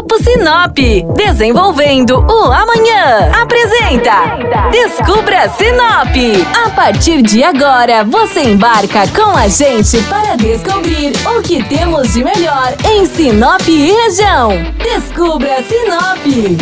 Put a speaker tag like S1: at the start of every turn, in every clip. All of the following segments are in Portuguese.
S1: Grupo Sinop, desenvolvendo o amanhã. Apresenta Descubra Sinop. A partir de agora, você embarca com a gente para descobrir o que temos de melhor em Sinop e região. Descubra Sinop.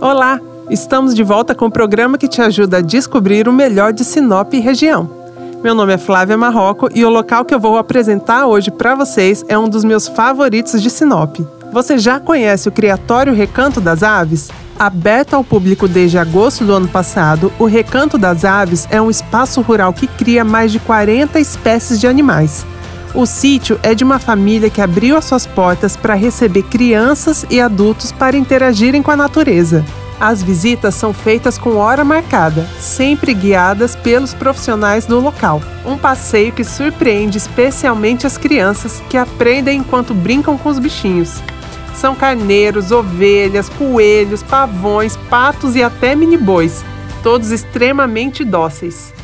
S2: Olá, estamos de volta com o programa que te ajuda a descobrir o melhor de Sinop e região. Meu nome é Flávia Marroco e o local que eu vou apresentar hoje para vocês é um dos meus favoritos de Sinop. Você já conhece o Criatório Recanto das Aves? Aberto ao público desde agosto do ano passado, o Recanto das Aves é um espaço rural que cria mais de 40 espécies de animais. O sítio é de uma família que abriu as suas portas para receber crianças e adultos para interagirem com a natureza. As visitas são feitas com hora marcada, sempre guiadas pelos profissionais do local. Um passeio que surpreende especialmente as crianças que aprendem enquanto brincam com os bichinhos. São carneiros, ovelhas, coelhos, pavões, patos e até mini-bois, todos extremamente dóceis.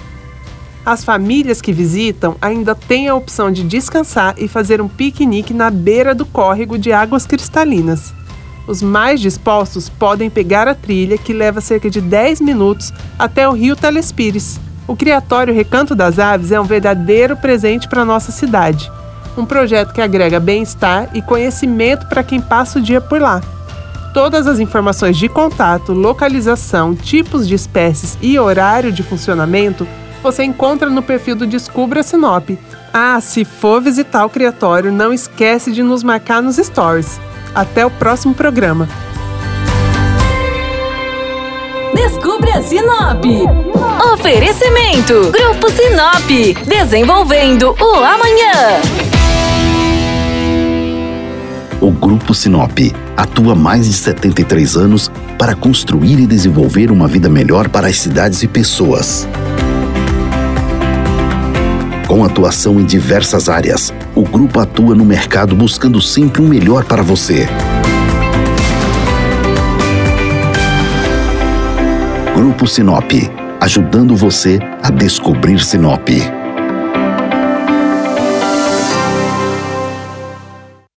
S2: As famílias que visitam ainda têm a opção de descansar e fazer um piquenique na beira do córrego de águas cristalinas. Os mais dispostos podem pegar a trilha, que leva cerca de 10 minutos até o rio Telespires. O Criatório Recanto das Aves é um verdadeiro presente para nossa cidade. Um projeto que agrega bem-estar e conhecimento para quem passa o dia por lá. Todas as informações de contato, localização, tipos de espécies e horário de funcionamento você encontra no perfil do Descubra Sinop. Ah, se for visitar o Criatório, não esquece de nos marcar nos stories. Até o próximo programa.
S1: Descubra Sinop. Oferecimento: Grupo Sinop. Desenvolvendo o amanhã.
S3: O Grupo Sinop atua há mais de 73 anos para construir e desenvolver uma vida melhor para as cidades e pessoas. Com atuação em diversas áreas, o grupo atua no mercado buscando sempre o melhor para você. Grupo Sinop, ajudando você a descobrir Sinop.